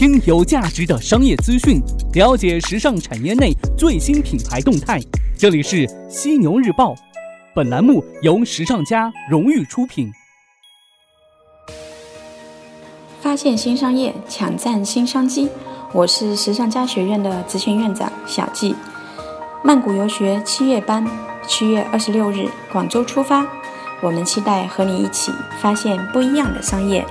听有价值的商业资讯，了解时尚产业内最新品牌动态。这里是犀牛日报，本栏目由时尚家荣誉出品。发现新商业，抢占新商机。我是时尚家学院的执行院长小季。曼谷游学七月班，七月二十六日广州出发。我们期待和你一起发现不一样的商业。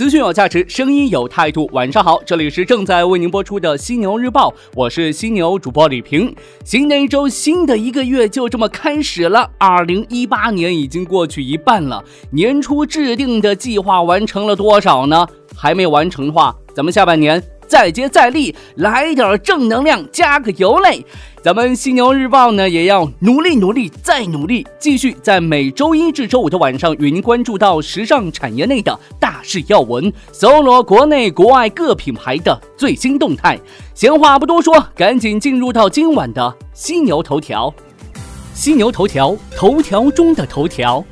资讯有价值，声音有态度。晚上好，这里是正在为您播出的犀牛日报，我是犀牛主播李平。新的一周，新的一个月就这么开始了。二零一八年已经过去一半了，年初制定的计划完成了多少呢？还没完成的话，咱们下半年。再接再厉，来点正能量，加个油嘞！咱们犀牛日报呢，也要努力努力再努力，继续在每周一至周五的晚上与您关注到时尚产业内的大事要闻，搜罗国内国外各品牌的最新动态。闲话不多说，赶紧进入到今晚的犀牛头条。犀牛头条，头条中的头条。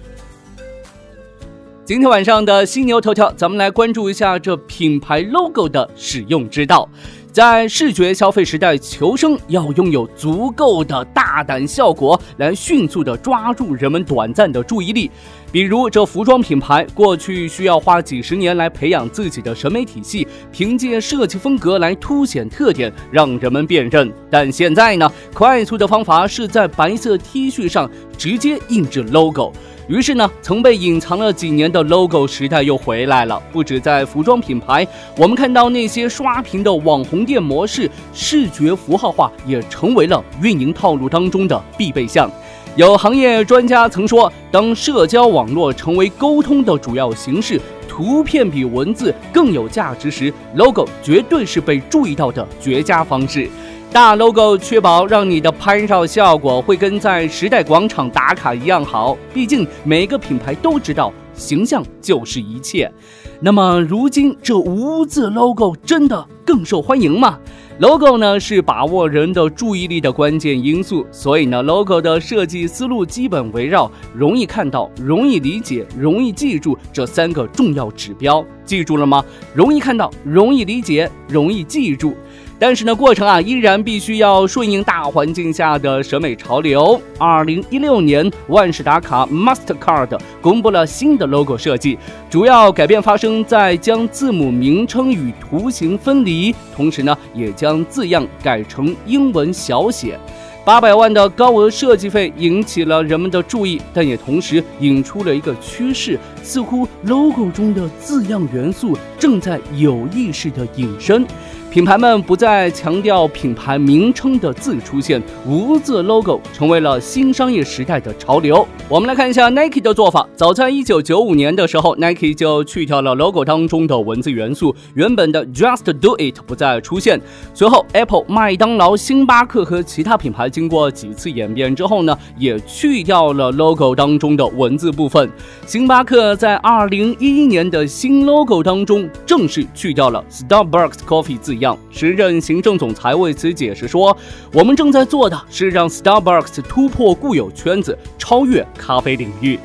今天晚上的犀牛头条，咱们来关注一下这品牌 logo 的使用之道。在视觉消费时代，求生要拥有足够的大胆效果，来迅速的抓住人们短暂的注意力。比如这服装品牌，过去需要花几十年来培养自己的审美体系，凭借设计风格来凸显特点，让人们辨认。但现在呢，快速的方法是在白色 T 恤上直接印制 logo。于是呢，曾被隐藏了几年的 logo 时代又回来了。不止在服装品牌，我们看到那些刷屏的网红店模式，视觉符号化也成为了运营套路当中的必备项。有行业专家曾说，当社交网络成为沟通的主要形式，图片比文字更有价值时，logo 绝对是被注意到的绝佳方式。大 logo 确保让你的拍照效果会跟在时代广场打卡一样好。毕竟每个品牌都知道形象就是一切。那么如今这无字 logo 真的更受欢迎吗？logo 呢是把握人的注意力的关键因素，所以呢 logo 的设计思路基本围绕容易看到、容易理解、容易记住这三个重要指标。记住了吗？容易看到、容易理解、容易记住。但是呢，过程啊依然必须要顺应大环境下的审美潮流。二零一六年，万事达卡 Mastercard 公布了新的 logo 设计，主要改变发生在将字母名称与图形分离，同时呢，也将字样改成英文小写。八百万的高额设计费引起了人们的注意，但也同时引出了一个趋势，似乎 logo 中的字样元素正在有意识的隐身。品牌们不再强调品牌名称的字出现，无字 logo 成为了新商业时代的潮流。我们来看一下 Nike 的做法。早在1995年的时候，Nike 就去掉了 logo 当中的文字元素，原本的 Just Do It 不再出现。随后，Apple、麦当劳、星巴克和其他品牌经过几次演变之后呢，也去掉了 logo 当中的文字部分。星巴克在2011年的新 logo 当中，正式去掉了 Starbucks Coffee 字。样，时任行政总裁为此解释说：“我们正在做的是让 Starbucks 突破固有圈子，超越咖啡领域。”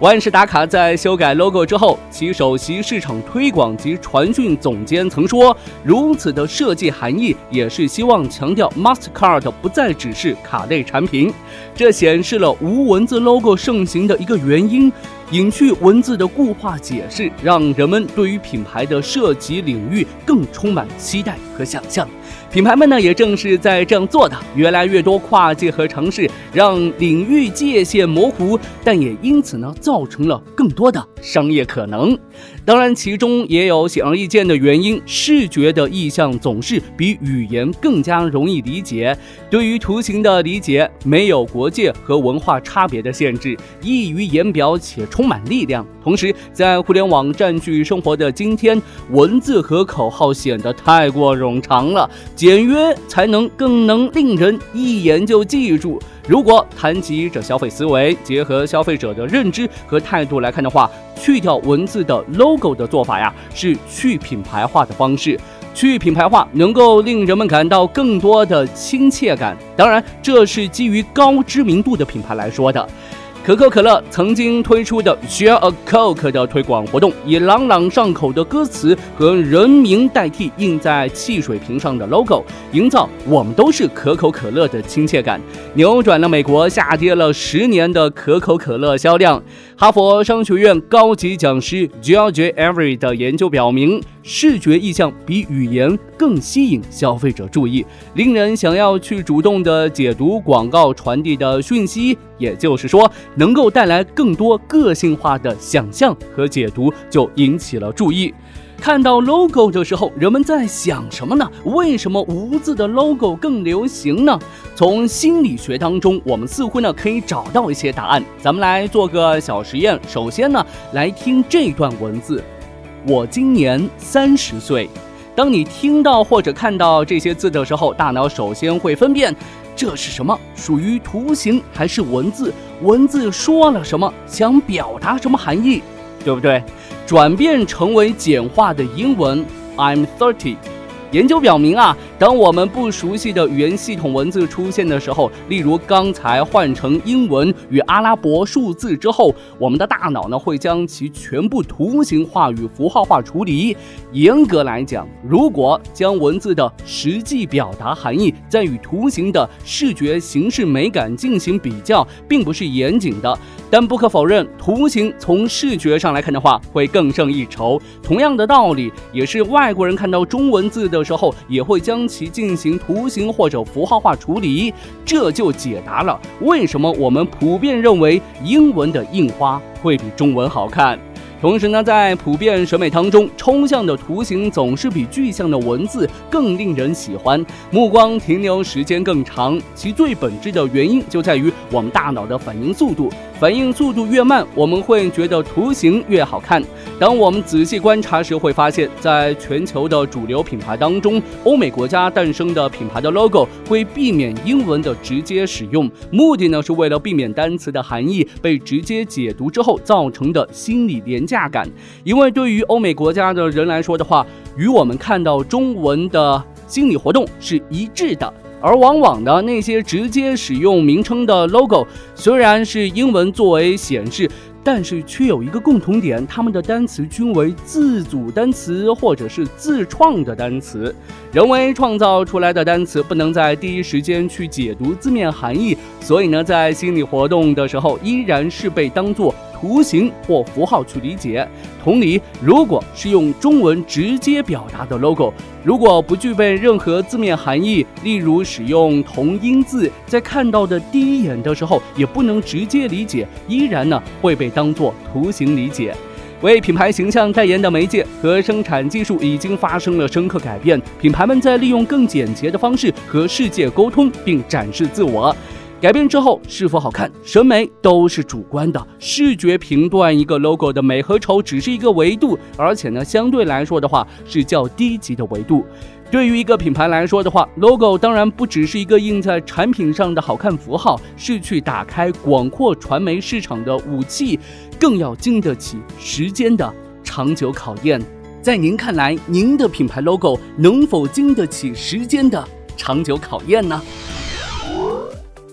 万事达卡在修改 logo 之后，其首席市场推广及传讯总监曾说：“如此的设计含义，也是希望强调 Mastercard 不再只是卡类产品。”这显示了无文字 logo 盛行的一个原因。隐去文字的固化解释，让人们对于品牌的涉及领域更充满期待和想象。品牌们呢，也正是在这样做的，越来越多跨界和尝试，让领域界限模糊，但也因此呢，造成了更多的商业可能。当然，其中也有显而易见的原因，视觉的意象总是比语言更加容易理解。对于图形的理解，没有国界和文化差别的限制，易于言表且充满力量。同时，在互联网占据生活的今天，文字和口号显得太过冗长了。简约才能更能令人一眼就记住。如果谈及这消费思维，结合消费者的认知和态度来看的话，去掉文字的 logo 的做法呀，是去品牌化的方式。去品牌化能够令人们感到更多的亲切感。当然，这是基于高知名度的品牌来说的。可口可乐曾经推出的 Share a Coke 的推广活动，以朗朗上口的歌词和人名代替印在汽水瓶上的 logo，营造我们都是可口可乐的亲切感，扭转了美国下跌了十年的可口可乐销量。哈佛商学院高级讲师 George Avery 的研究表明，视觉意象比语言更吸引消费者注意，令人想要去主动的解读广告传递的讯息。也就是说，能够带来更多个性化的想象和解读，就引起了注意。看到 logo 的时候，人们在想什么呢？为什么无字的 logo 更流行呢？从心理学当中，我们似乎呢可以找到一些答案。咱们来做个小实验。首先呢，来听这段文字：我今年三十岁。当你听到或者看到这些字的时候，大脑首先会分辨。这是什么？属于图形还是文字？文字说了什么？想表达什么含义？对不对？转变成为简化的英文，I'm thirty。研究表明啊，当我们不熟悉的语言系统文字出现的时候，例如刚才换成英文与阿拉伯数字之后，我们的大脑呢会将其全部图形化与符号化处理。严格来讲，如果将文字的实际表达含义再与图形的视觉形式美感进行比较，并不是严谨的。但不可否认，图形从视觉上来看的话，会更胜一筹。同样的道理，也是外国人看到中文字的时候，也会将其进行图形或者符号化处理。这就解答了为什么我们普遍认为英文的印花会比中文好看。同时呢，在普遍审美当中，抽象的图形总是比具象的文字更令人喜欢，目光停留时间更长。其最本质的原因就在于我们大脑的反应速度。反应速度越慢，我们会觉得图形越好看。当我们仔细观察时，会发现，在全球的主流品牌当中，欧美国家诞生的品牌的 logo 会避免英文的直接使用，目的呢是为了避免单词的含义被直接解读之后造成的心理连价感。因为对于欧美国家的人来说的话，与我们看到中文的心理活动是一致的。而往往呢那些直接使用名称的 logo，虽然是英文作为显示，但是却有一个共同点：他们的单词均为自组单词或者是自创的单词。人为创造出来的单词不能在第一时间去解读字面含义，所以呢，在心理活动的时候，依然是被当作。图形或符号去理解。同理，如果是用中文直接表达的 logo，如果不具备任何字面含义，例如使用同音字，在看到的第一眼的时候，也不能直接理解，依然呢会被当作图形理解。为品牌形象代言的媒介和生产技术已经发生了深刻改变，品牌们在利用更简洁的方式和世界沟通并展示自我。改变之后是否好看，审美都是主观的。视觉评断一个 logo 的美和丑只是一个维度，而且呢，相对来说的话是较低级的维度。对于一个品牌来说的话，logo 当然不只是一个印在产品上的好看符号，是去打开广阔传媒市场的武器，更要经得起时间的长久考验。在您看来，您的品牌 logo 能否经得起时间的长久考验呢？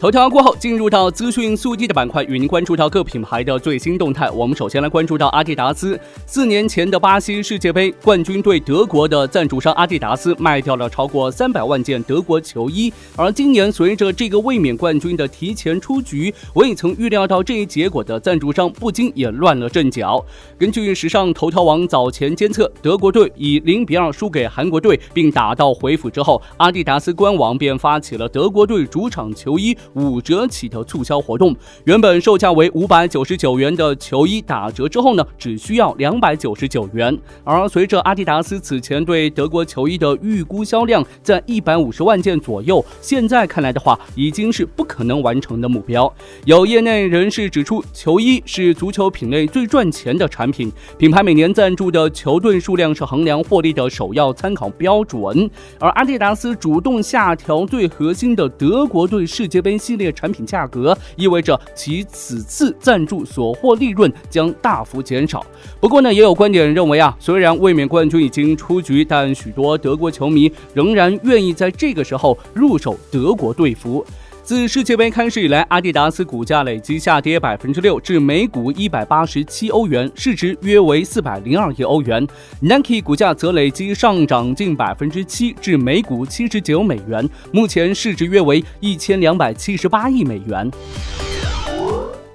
头条过后，进入到资讯速递的板块，与您关注到各品牌的最新动态。我们首先来关注到阿迪达斯。四年前的巴西世界杯冠军队德国的赞助商阿迪达斯卖掉了超过三百万件德国球衣，而今年随着这个卫冕冠军的提前出局，未曾预料到这一结果的赞助商不禁也乱了阵脚。根据时尚头条网早前监测，德国队以零比二输给韩国队，并打道回府之后，阿迪达斯官网便发起了德国队主场球衣。五折起的促销活动，原本售价为五百九十九元的球衣打折之后呢，只需要两百九十九元。而随着阿迪达斯此前对德国球衣的预估销量在一百五十万件左右，现在看来的话，已经是不可能完成的目标。有业内人士指出，球衣是足球品类最赚钱的产品，品牌每年赞助的球队数量是衡量获利的首要参考标准。而阿迪达斯主动下调最核心的德国队世界杯。系列产品价格意味着其此次赞助所获利润将大幅减少。不过呢，也有观点认为啊，虽然卫冕冠军已经出局，但许多德国球迷仍然愿意在这个时候入手德国队服。自世界杯开始以来，阿迪达斯股价累计下跌百分之六，至每股一百八十七欧元，市值约为四百零二亿欧元。Nike 股价则累计上涨近百分之七，至每股七十九美元，目前市值约为一千两百七十八亿美元。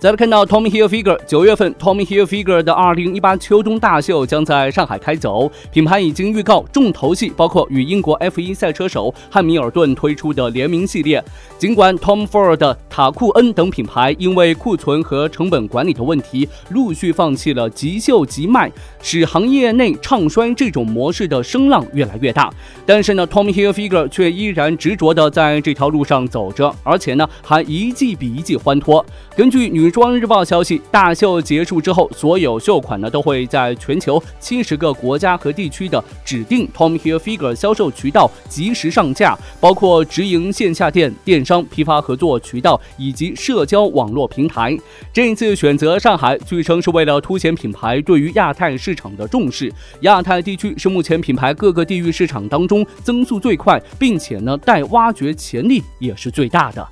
再来看到 Tommy Hilfiger，九月份 Tommy Hilfiger 的二零一八秋冬大秀将在上海开走。品牌已经预告重头戏包括与英国 F1 赛车手汉密尔顿推出的联名系列。尽管 Tom Ford、塔库恩等品牌因为库存和成本管理的问题，陆续放弃了即秀即卖，使行业内唱衰这种模式的声浪越来越大。但是呢，Tommy Hilfiger 却依然执着地在这条路上走着，而且呢，还一季比一季欢脱。根据女装日报消息，大秀结束之后，所有秀款呢都会在全球七十个国家和地区的指定 Tommy Hilfiger 销售渠道及时上架，包括直营线下店、电商批发合作渠道以及社交网络平台。这一次选择上海，据称是为了凸显品牌对于亚太市场的重视。亚太地区是目前品牌各个地域市场当中增速最快，并且呢待挖掘潜力也是最大的。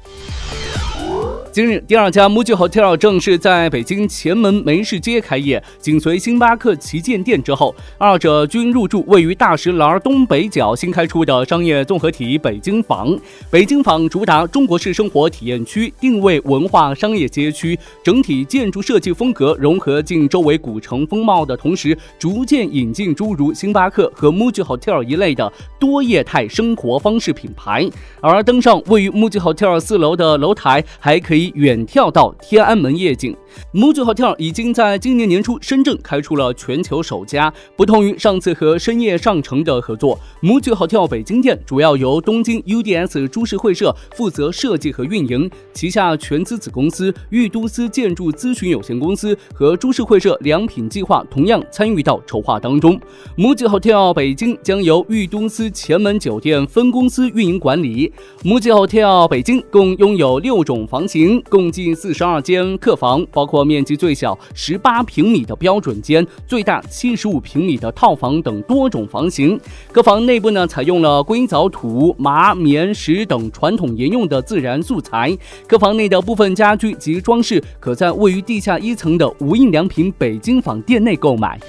今日，第二家 MUJI Hotel 正式在北京前门梅市街开业，紧随星巴克旗舰店之后，二者均入驻位于大石栏东北角新开出的商业综合体北京坊。北京坊主打中国式生活体验区，定位文化商业街区，整体建筑设计风格融合进周围古城风貌的同时，逐渐引进诸如星巴克和 MUJI Hotel 一类的多业态生活方式品牌。而登上位于 MUJI Hotel 四楼的楼台，还可以。远眺到天安门夜景。MUJI Hotel 已经在今年年初深圳开出了全球首家。不同于上次和深夜上城的合作，MUJI Hotel 北京店主要由东京 UDS 株式会社负责设计和运营，旗下全资子公司玉都思建筑咨询有限公司和株式会社良品计划同样参与到筹划当中。MUJI Hotel 北京将由玉都思前门酒店分公司运营管理。MUJI Hotel 北京共拥有六种房型，共计四十二间客房，包。括面积最小十八平米的标准间，最大七十五平米的套房等多种房型。客房内部呢，采用了硅藻土、麻、棉、石等传统沿用的自然素材。客房内的部分家具及装饰，可在位于地下一层的无印良品北京坊店内购买。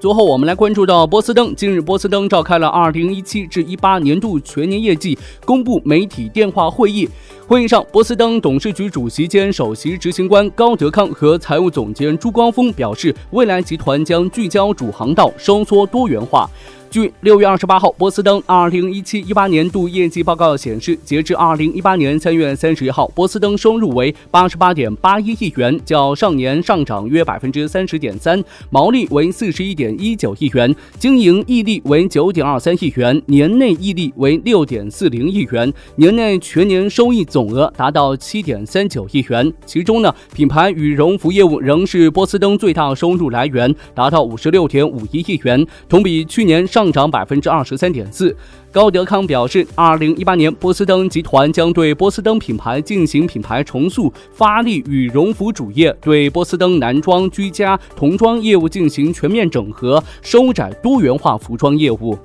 最后，我们来关注到波司登。近日，波司登召开了二零一七至一八年度全年业绩公布媒体电话会议。会议上，波司登董事局主席兼首席执行官高德康和财务总监朱光峰表示，未来集团将聚焦主航道，收缩多元化。据六月二十八号波司登二零一七一八年度业绩报告显示，截至二零一八年三月三十一号，波司登收入为八十八点八一亿元，较上年上涨约百分之三十点三，毛利为四十一点一九亿元，经营溢利为九点二三亿元，年内溢利为六点四零亿元，年内全年收益总总额达到七点三九亿元。其中呢，品牌羽绒服业务仍是波司登最大收入来源，达到五十六点五一亿元，同比去年上。上涨百分之二十三点四。高德康表示，二零一八年波司登集团将对波司登品牌进行品牌重塑，发力羽绒服主业，对波司登男装、居家、童装业务进行全面整合，收窄多元化服装业务。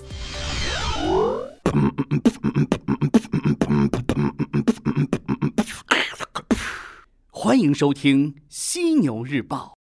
欢迎收听《犀牛日报》。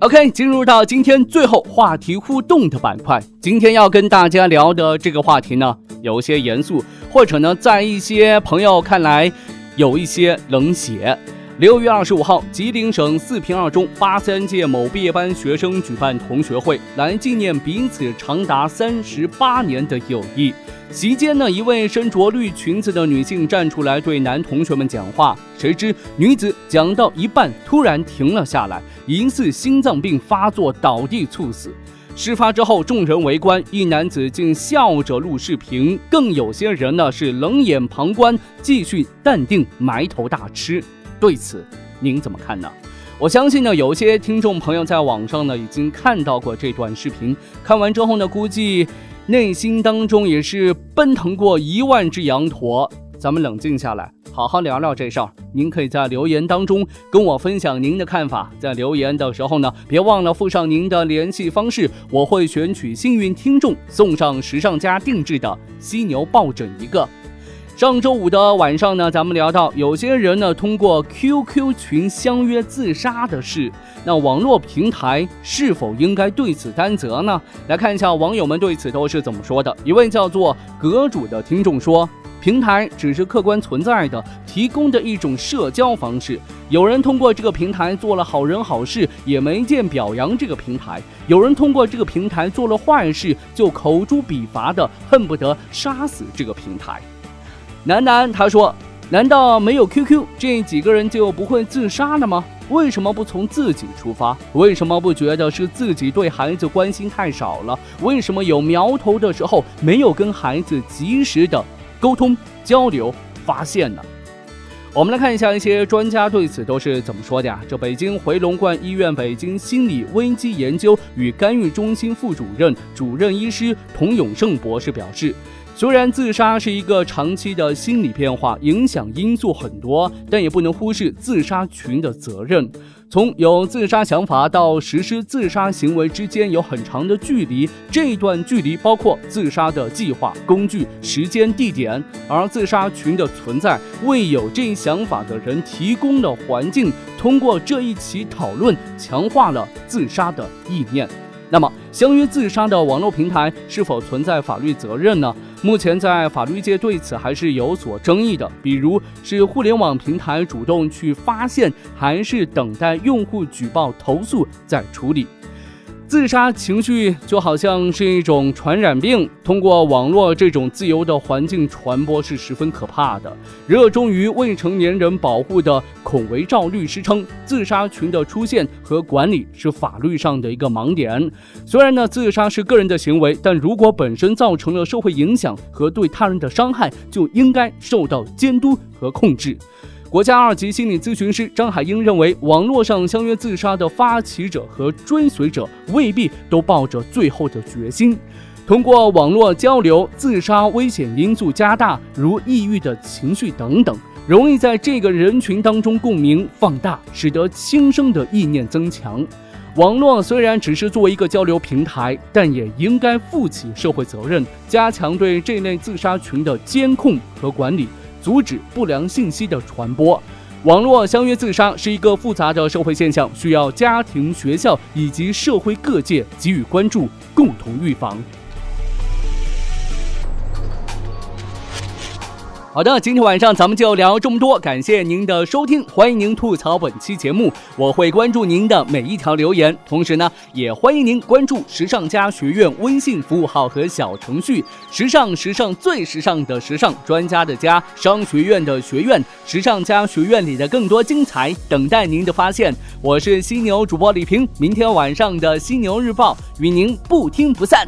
OK，进入到今天最后话题互动的板块。今天要跟大家聊的这个话题呢，有些严肃，或者呢，在一些朋友看来有一些冷血。六月二十五号，吉林省四平二中八三届某毕业班学生举办同学会，来纪念彼此长达三十八年的友谊。席间呢，一位身着绿裙子的女性站出来对男同学们讲话，谁知女子讲到一半突然停了下来。疑似心脏病发作倒地猝死。事发之后，众人围观，一男子竟笑着录视频，更有些人呢是冷眼旁观，继续淡定埋头大吃。对此，您怎么看呢？我相信呢，有些听众朋友在网上呢已经看到过这段视频，看完之后呢，估计内心当中也是奔腾过一万只羊驼。咱们冷静下来，好好聊聊这事儿。您可以在留言当中跟我分享您的看法。在留言的时候呢，别忘了附上您的联系方式，我会选取幸运听众送上时尚家定制的犀牛抱枕一个。上周五的晚上呢，咱们聊到有些人呢通过 QQ 群相约自杀的事，那网络平台是否应该对此担责呢？来看一下网友们对此都是怎么说的。一位叫做阁主的听众说。平台只是客观存在的，提供的一种社交方式。有人通过这个平台做了好人好事，也没见表扬这个平台；有人通过这个平台做了坏事，就口诛笔伐的恨不得杀死这个平台。楠楠他说：“难道没有 QQ，这几个人就不会自杀了吗？为什么不从自己出发？为什么不觉得是自己对孩子关心太少了？为什么有苗头的时候没有跟孩子及时的？”沟通、交流、发现呢？我们来看一下一些专家对此都是怎么说的呀？这北京回龙观医院北京心理危机研究与干预中心副主任、主任医师童永胜博士表示。虽然自杀是一个长期的心理变化，影响因素很多，但也不能忽视自杀群的责任。从有自杀想法到实施自杀行为之间有很长的距离，这段距离包括自杀的计划、工具、时间、地点，而自杀群的存在为有这一想法的人提供了环境。通过这一起讨论，强化了自杀的意念。那么，相约自杀的网络平台是否存在法律责任呢？目前在法律界对此还是有所争议的，比如是互联网平台主动去发现，还是等待用户举报投诉再处理。自杀情绪就好像是一种传染病，通过网络这种自由的环境传播是十分可怕的。热衷于未成年人保护的孔维照律师称，自杀群的出现和管理是法律上的一个盲点。虽然呢，自杀是个人的行为，但如果本身造成了社会影响和对他人的伤害，就应该受到监督和控制。国家二级心理咨询师张海英认为，网络上相约自杀的发起者和追随者未必都抱着最后的决心。通过网络交流，自杀危险因素加大，如抑郁的情绪等等，容易在这个人群当中共鸣放大，使得轻生的意念增强。网络虽然只是作为一个交流平台，但也应该负起社会责任，加强对这类自杀群的监控和管理。阻止不良信息的传播，网络相约自杀是一个复杂的社会现象，需要家庭、学校以及社会各界给予关注，共同预防。好的，今天晚上咱们就聊这么多，感谢您的收听，欢迎您吐槽本期节目，我会关注您的每一条留言，同时呢，也欢迎您关注时尚家学院微信服务号和小程序，时尚时尚最时尚的时尚专家的家商学院的学院，时尚家学院里的更多精彩等待您的发现。我是犀牛主播李平，明天晚上的犀牛日报与您不听不散。